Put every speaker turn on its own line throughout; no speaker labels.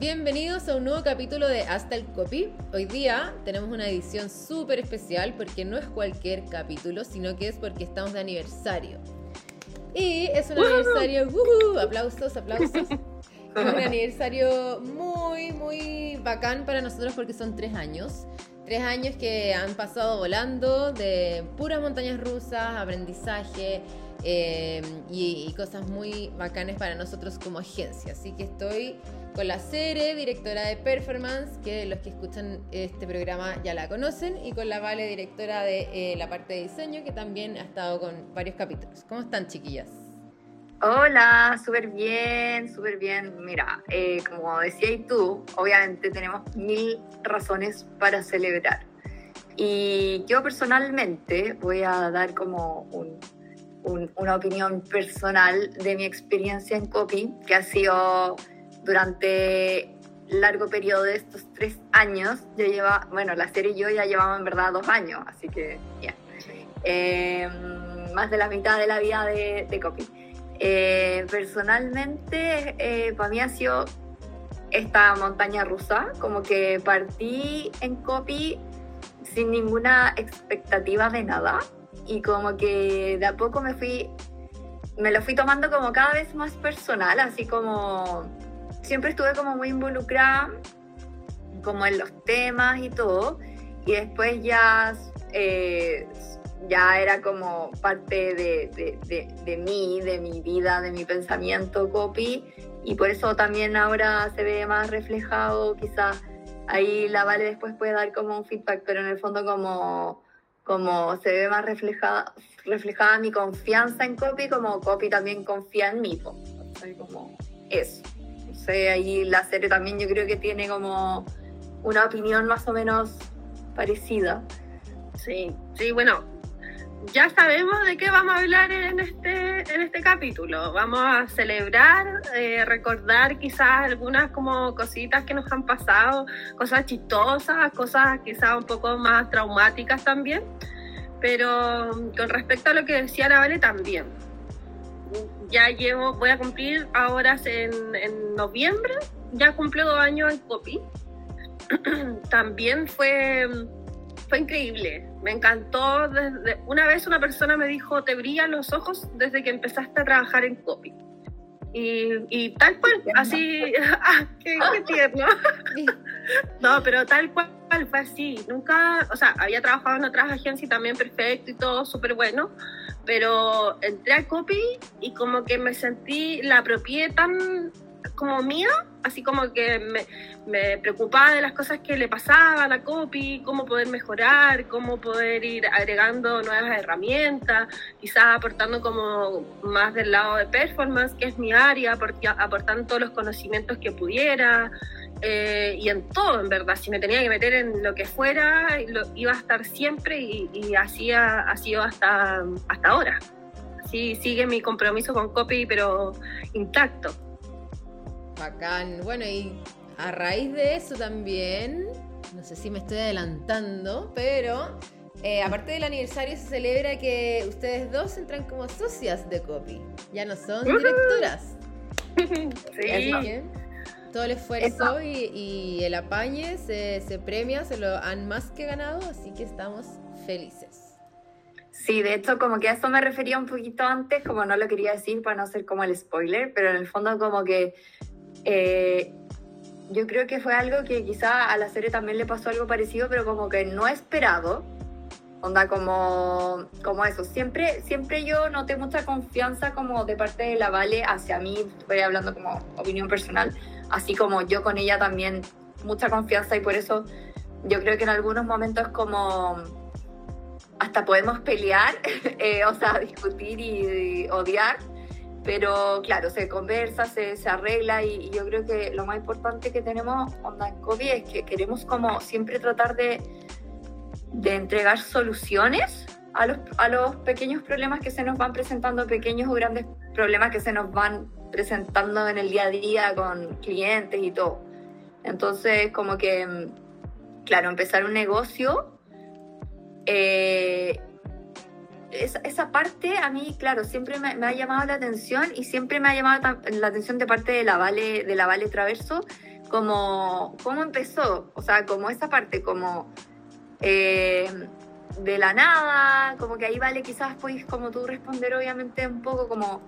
Bienvenidos a un nuevo capítulo de Hasta el Copy. Hoy día tenemos una edición súper especial porque no es cualquier capítulo, sino que es porque estamos de aniversario. Y es un aniversario, aplausos, aplausos. es un aniversario muy, muy bacán para nosotros porque son tres años. Tres años que han pasado volando de puras montañas rusas, aprendizaje, eh, y, cosas muy bacanes para nosotros como agencia. Así que estoy con la Cere, directora de performance, que los que escuchan este programa ya la conocen, y con la Vale, directora de eh, la parte de diseño, que también ha estado con varios capítulos. ¿Cómo están, chiquillas?
Hola, súper bien, súper bien. Mira, eh, como decías tú, obviamente tenemos mil razones para celebrar. Y yo personalmente voy a dar como un una opinión personal de mi experiencia en copy, que ha sido durante largo periodo de estos tres años. Yo lleva, bueno, la serie y yo ya llevamos en verdad dos años, así que ya. Em, más de la mitad de la vida de, de copy. Eh, personalmente, eh, para mí ha sido esta montaña rusa, como que partí en copy sin ninguna expectativa de nada y como que de a poco me fui, me lo fui tomando como cada vez más personal, así como siempre estuve como muy involucrada como en los temas y todo y después ya eh, ya era como parte de, de, de, mí, de mi vida, de mi pensamiento copy y por eso también ahora se ve más reflejado quizás ahí la Vale después puede dar como un feedback pero en el fondo como como se ve más reflejada, reflejada mi confianza en Copy, como Copy también confía en mí. como eso. Sé, ahí la serie también yo creo que tiene como una opinión más o menos parecida.
Sí, sí, bueno, ya sabemos de qué vamos a hablar en este, en este capítulo. Vamos a celebrar, eh, recordar quizás algunas como cositas que nos han pasado, cosas chistosas, cosas quizás un poco más traumáticas también. Pero con respecto a lo que decía la Vale también. Ya llevo, voy a cumplir ahora en, en noviembre, ya cumplió dos años en COPI. también fue fue increíble, me encantó. Desde, una vez una persona me dijo, te brillan los ojos desde que empezaste a trabajar en copy. Y, tal cual, así, ah, qué, tierno. no, pero tal cual fue así. Nunca, o sea, había trabajado en otras agencias y también perfecto y todo súper bueno, pero entré a copy y como que me sentí, la apropié tan como mía, así como que me, preocupaba de las cosas que le pasaban a Copy, cómo poder mejorar, cómo poder ir agregando nuevas herramientas, quizás aportando como más del lado de performance, que es mi área, aportando todos los conocimientos que pudiera. Eh, y en todo, en verdad, si me tenía que meter en lo que fuera, lo, iba a estar siempre y, y así ha, sido hasta, hasta ahora. Así sigue mi compromiso con Copy, pero intacto.
Bacán. Bueno, y a raíz de eso también, no sé si me estoy adelantando, pero eh, aparte del aniversario se celebra que ustedes dos entran como socias de Copy. Ya no son directoras. Sí. todo el esfuerzo y, el apañe se, se premia, se lo han más que ganado, así que estamos felices.
Sí, de hecho, como que a eso me refería un poquito antes, como no lo quería decir para no ser como el spoiler, pero en el fondo como que eh, yo creo que fue algo que quizá a la serie también le pasó algo parecido, pero como que no esperado. Onda como, como eso. Siempre, siempre yo noté mucha confianza como de parte de la Vale hacia mí, estoy hablando como opinión personal, así como yo con ella también mucha confianza y por eso yo creo que en algunos momentos como hasta podemos pelear, eh, o sea, discutir y odiar, pero claro, se conversa, se, se arregla y, yo creo que lo más importante que tenemos onda en COVID es que queremos como siempre tratar de, de entregar soluciones a los, a los pequeños problemas que se nos van presentando, pequeños o grandes problemas que se nos van presentando en el día a día con clientes y todo. Entonces, como que, claro, empezar un negocio eh, esa, parte a mí, claro, siempre me, ha llamado la atención y siempre me ha llamado la atención de parte de la Vale, de la Vale Traverso, como, ¿cómo empezó? O sea, como esa parte, como eh, de la nada, como que ahí vale quizás podéis como tú responder obviamente un poco como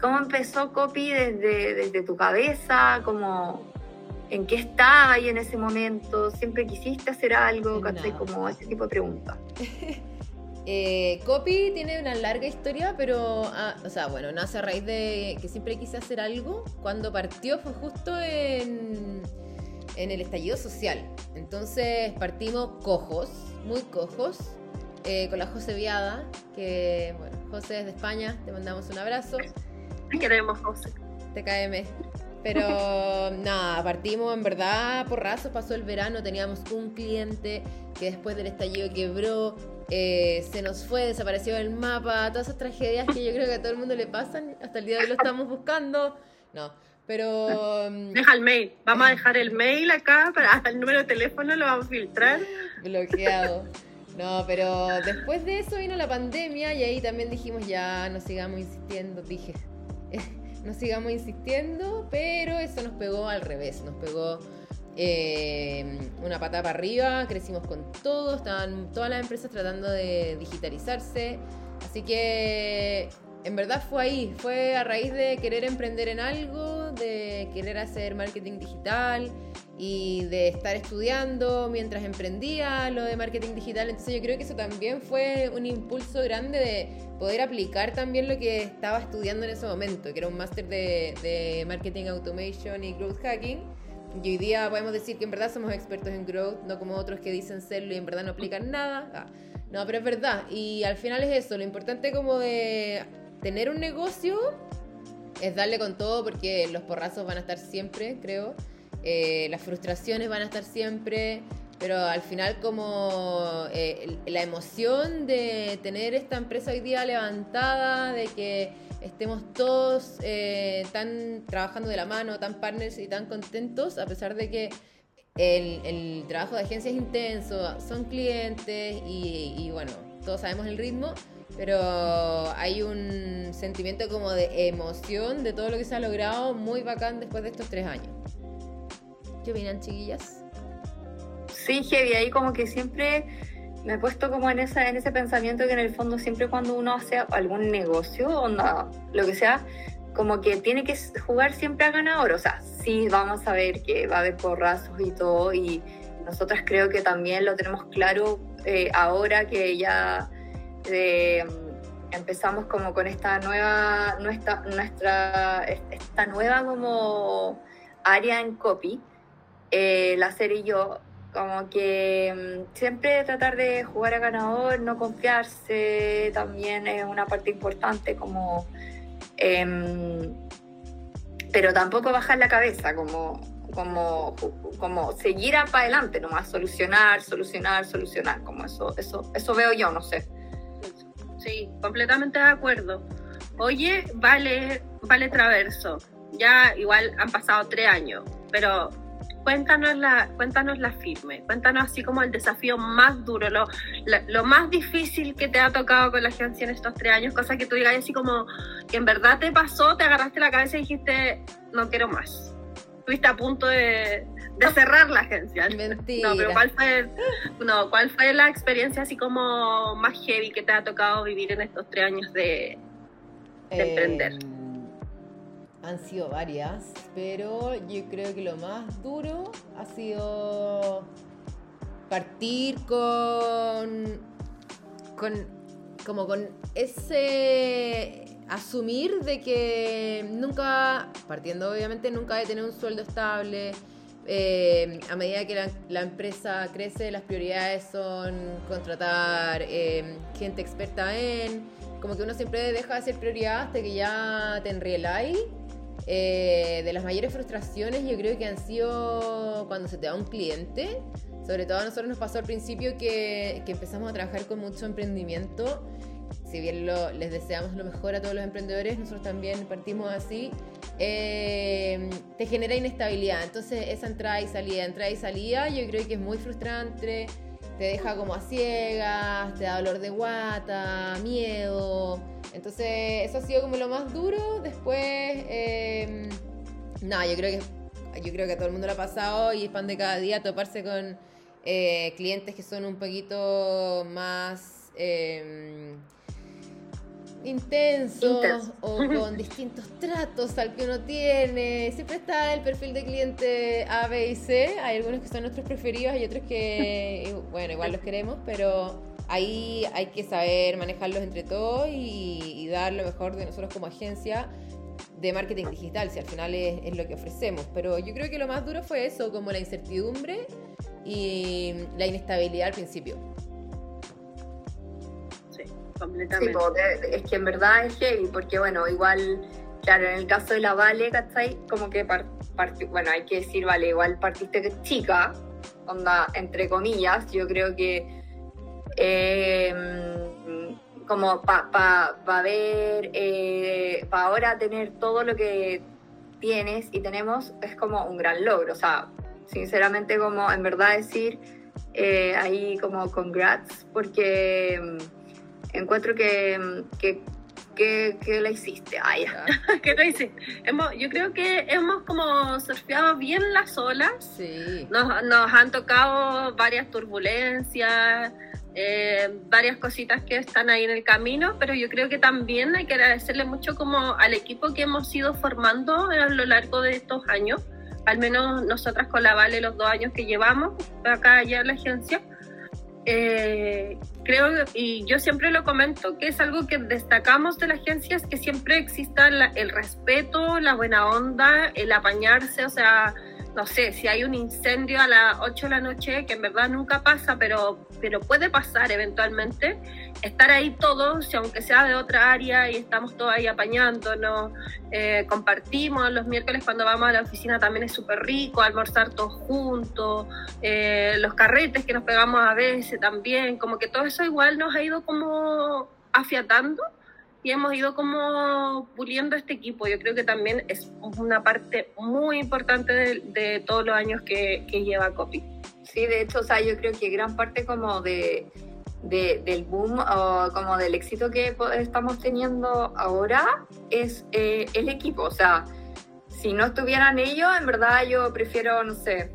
cómo empezó Copy desde, desde tu cabeza, como en qué estaba ahí en ese momento, siempre quisiste hacer algo, como ese tipo de preguntas.
Eh, Copy tiene una larga historia, pero, ah, o sea, bueno, nace a raíz de que siempre quise hacer algo. Cuando partió fue justo en, en el estallido social. Entonces partimos cojos, muy cojos, eh, con la José Viada, que, bueno, José es de España, te mandamos un abrazo.
Queremos, José.
TKM. Pero nada, partimos en verdad por rasos, pasó el verano, teníamos un cliente que después del estallido quebró, eh, se nos fue, desapareció del mapa, todas esas tragedias que yo creo que a todo el mundo le pasan, hasta el día de hoy lo estamos buscando. No, pero...
Mm, Deja el mail, vamos a dejar el mail acá, para el número de teléfono lo vamos a filtrar.
Bloqueado. No, pero después de eso vino la pandemia y ahí también dijimos ya no sigamos insistiendo, dije, no sigamos insistiendo, pero eso nos pegó al revés, nos pegó eh, una patada para arriba, crecimos con todo, estaban todas las empresas tratando de digitalizarse, así que en verdad fue ahí, fue a raíz de querer emprender en algo, de querer hacer marketing digital y de estar estudiando mientras emprendía lo de marketing digital. Entonces yo creo que eso también fue un impulso grande de poder aplicar también lo que estaba estudiando en ese momento, que era un máster de, marketing automation y growth hacking. Y hoy día podemos decir que en verdad somos expertos en growth, no como otros que dicen serlo y en verdad no aplican nada. Ah, no, pero es verdad. Y al final es eso, lo importante como de tener un negocio es darle con todo porque los porrazos van a estar siempre, creo. Eh, las frustraciones van a estar siempre, pero al final como eh, la emoción de tener esta empresa hoy día levantada, de que estemos todos eh, tan trabajando de la mano, tan partners y tan contentos, a pesar de que el, trabajo de agencia es intenso, son clientes y, y bueno, todos sabemos el ritmo, pero hay un sentimiento como de emoción de todo lo que se ha logrado muy bacán después de estos tres años. ¿Qué opinan, chiquillas?
Sí, Heavy, ahí como que siempre me he puesto como en, esa, en ese pensamiento que en el fondo siempre cuando uno hace algún negocio o lo que sea, como que tiene que jugar siempre a ganador. O sea, sí vamos a ver que va a haber porrazos y todo y nosotras creo que también lo tenemos claro eh, ahora que ya eh, empezamos como con esta nueva, nuestra, nuestra, esta nueva como área en copy eh, la serie y yo, como que mm, siempre tratar de jugar a ganador, no confiarse, también es una parte importante como... Em, pero tampoco bajar la cabeza, como, como, como seguir para adelante, nomás solucionar, solucionar, solucionar, como eso, eso, eso veo yo, no sé.
Sí, completamente de acuerdo. Oye, vale, vale Traverso, ya igual han pasado tres años, pero cuéntanos la, cuéntanos la firme, cuéntanos así como el desafío más duro, lo, lo, más difícil que te ha tocado con la agencia en estos tres años, cosa que tú digas así como que en verdad te pasó, te agarraste la cabeza y dijiste, no quiero más. Estuviste a punto de, de cerrar la agencia.
Mentira.
No, pero ¿cuál fue, no, ¿cuál fue la experiencia así como más heavy que te ha tocado vivir en estos tres años de, de emprender?
Han sido varias, pero yo creo que lo más duro ha sido partir con, con como con ese asumir de que nunca, partiendo obviamente, nunca de tener un sueldo estable. Eh, a medida que la, empresa crece, las prioridades son contratar eh, gente experta en, como que uno siempre deja de ser prioridad hasta que ya te enrieláis eh, de las mayores frustraciones yo creo que han sido cuando se te da un cliente. Sobre todo a nosotros nos pasó al principio que, empezamos a trabajar con mucho emprendimiento. Si bien les deseamos lo mejor a todos los emprendedores, nosotros también partimos así. Eh, te genera inestabilidad. Entonces esa entrada y salida, entrada y salida, yo creo que es muy frustrante. Te deja como a ciegas, te da dolor de guata, miedo. Entonces, eso ha sido como lo más duro. Después, eh, nada, yo creo que yo creo que a todo el mundo lo ha pasado y es pan de cada día toparse con eh, clientes que son un poquito más em, intensos o con distintos tratos al que uno tiene. Siempre está el perfil de cliente A, B y C. Hay algunos que son nuestros preferidos, hay otros que, bueno, igual los queremos, pero ahí hay que saber manejarlos entre todos y, dar lo mejor de nosotros como agencia de marketing digital, si al final es, es, lo que ofrecemos. Pero yo creo que lo más duro fue eso, como la incertidumbre y la inestabilidad al principio.
Completamente. Sí,
es que en verdad es heavy, porque bueno, igual, claro, en el caso de la Vale, ¿cachai? Como que, bueno, hay que decir, Vale, igual partiste chica, onda, entre comillas, yo creo que em, como para pa, ver, eh, para ahora tener todo lo que tienes y tenemos, es como un gran logro, o sea, sinceramente como en verdad decir eh, ahí como congrats porque mm, encuentro que, mm, que, que, la hiciste. Ay,
¿Qué te hiciste? Hemos, yo creo que hemos como surfeado bien las olas.
Sí.
Nos, nos han tocado varias turbulencias. Eh, varias cositas que están ahí en el camino, pero yo creo que también hay que agradecerle mucho como al equipo que hemos ido formando a lo largo de estos años al menos nosotras con la Vale los dos años que llevamos acá allá en la agencia, eh, creo, y yo siempre lo comento, que es algo que destacamos de la agencia, es que siempre exista el respeto, la buena onda, el apañarse, o sea, no sé, si hay un incendio a las 8 de la noche, que en verdad nunca pasa, pero, pero puede pasar eventualmente, estar ahí todos, aunque sea de otra área y estamos todos ahí apañándonos, eh, compartimos los miércoles cuando vamos a la oficina también es súper rico, almorzar todos juntos, eh, los carretes que nos pegamos a veces también, como que todo eso igual nos ha ido como afiatando y hemos ido como puliendo este equipo. Yo creo que también es una parte muy importante de, todos los años que, lleva Copy.
Sí, de hecho, o sea, yo creo que gran parte como de, del boom o como del éxito que estamos teniendo ahora es eh, el equipo. O sea, si no estuvieran ellos, en verdad yo prefiero, no sé,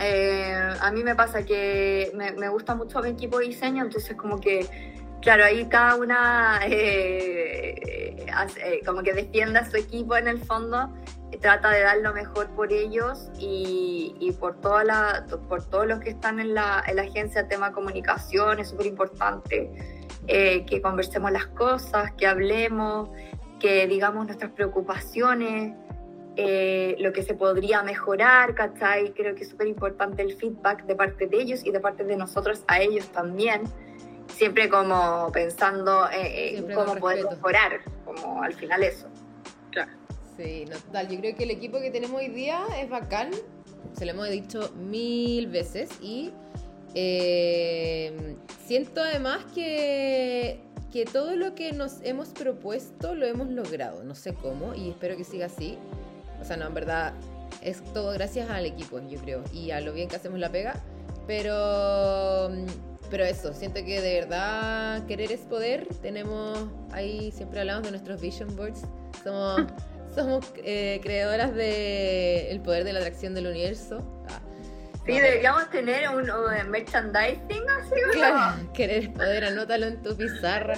eh, a mí me pasa que me, me gusta mucho mi equipo de diseño, entonces como que Claro, ahí cada una eh, eh, como que defienda a su equipo en el fondo, trata de dar lo mejor por ellos y, por, toda la, por todos los que están en la, en la agencia, tema comunicación es súper importante, eh, que conversemos las cosas, que hablemos, que digamos nuestras preocupaciones, lo que se podría mejorar, ¿cachai? Creo que es súper importante el feedback de parte de ellos y de parte de nosotros a ellos también siempre como pensando en cómo poder mejorar, como al final eso.
Claro.
Sí, no, total, yo creo que el equipo que tenemos hoy día es bacán, se lo hemos dicho mil veces y eh, siento además que, que todo lo que nos hemos propuesto lo hemos logrado, no sé cómo y espero que siga así. O sea, no, en verdad es todo gracias al equipo, yo creo, y a lo bien que hacemos la pega, pero pero eso, siento que de verdad querer es poder. Tenemos ahí, siempre hablamos de nuestros vision boards. Somos, somos eh, creadoras del el poder de la atracción del universo. Ah.
Sí, deberíamos tener un, merchandising así,
Claro, querer es poder, anótalo en tu pizarra.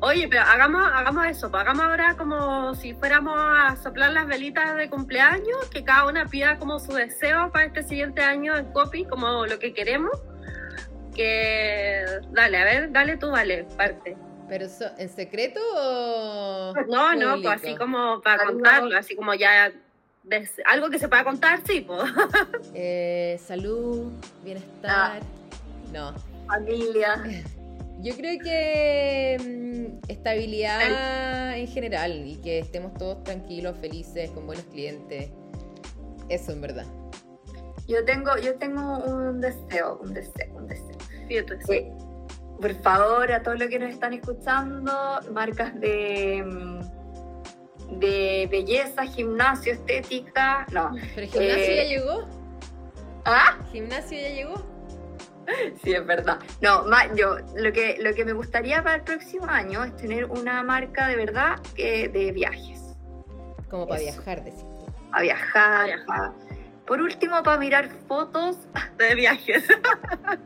Oye, pero hagamos, hagamos eso, pues, hagamos ahora como si fuéramos a soplar las velitas de cumpleaños, que cada una pida como su deseo para este siguiente año en copy, como lo que queremos que dale, a ver, dale tú, vale, parte.
¿Pero en secreto o.?
No, no, pues así como para contarlo, así como ya. algo que se pueda contar, sí, pues.
Eh, salud, bienestar. Ah. No.
Familia.
Yo creo que mm, estabilidad en general y que estemos todos tranquilos, felices, con buenos clientes. Eso en verdad.
Yo tengo, yo tengo un deseo, un deseo, un deseo. Sí, por favor, a todos los que nos están escuchando, marcas de, de belleza, gimnasio, estética, no.
¿Pero gimnasio ya eh, llegó?
¿Ah?
¿Gimnasio ya llegó?
Sí, es verdad. No, yo lo que, lo que me gustaría para el próximo año es tener una marca de verdad que, de viajes.
Como para viajar, decís
a viajar. Por último, para mirar fotos
de viajes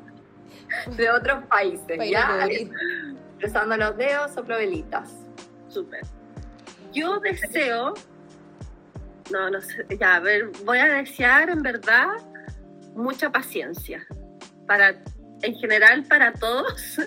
de otros países. ¿ya? Cruzando los dedos, soplo velitas.
Súper. Yo deseo, no, no sé, ya, a ver, voy a desear en verdad mucha paciencia para, en general, para todos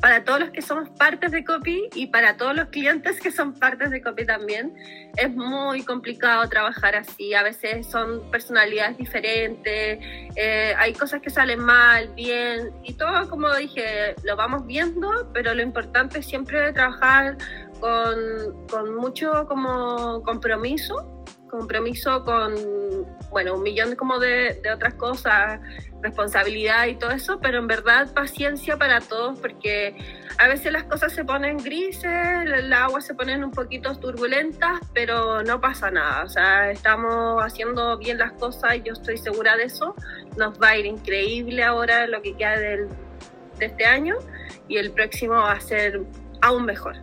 para todos los que somos partes de Copy y para todos los clientes que son partes de Copy también. Es muy complicado trabajar así, a veces son personalidades diferentes, eh, hay cosas que salen mal, bien, y todo, como dije, lo vamos viendo, pero lo importante es siempre trabajar con, con mucho como compromiso compromiso con, bueno, un millón como de, de, otras cosas, responsabilidad y todo eso, pero en verdad paciencia para todos porque a veces las cosas se ponen grises, el agua se ponen un poquito turbulentas, pero no pasa nada, o sea, estamos haciendo bien las cosas y yo estoy segura de eso, nos va a ir increíble ahora lo que queda del, de este año y el próximo va a ser aún mejor,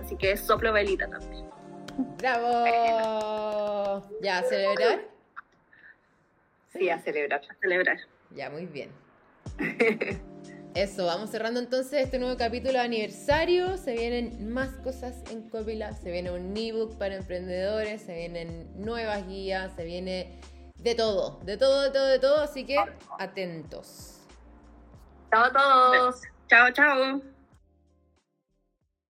así que soplo velita también.
¡Bravo! ¿Ya a celebrar?
Sí, a celebrar.
A celebrar.
Ya, muy bien. Eso, vamos cerrando entonces este nuevo capítulo de aniversario. Se vienen más cosas en Copila, se viene un ebook para emprendedores, se vienen nuevas guías, se viene de todo, de todo, de todo, de todo. Así que atentos.
Chao a todos.
Chao, chao.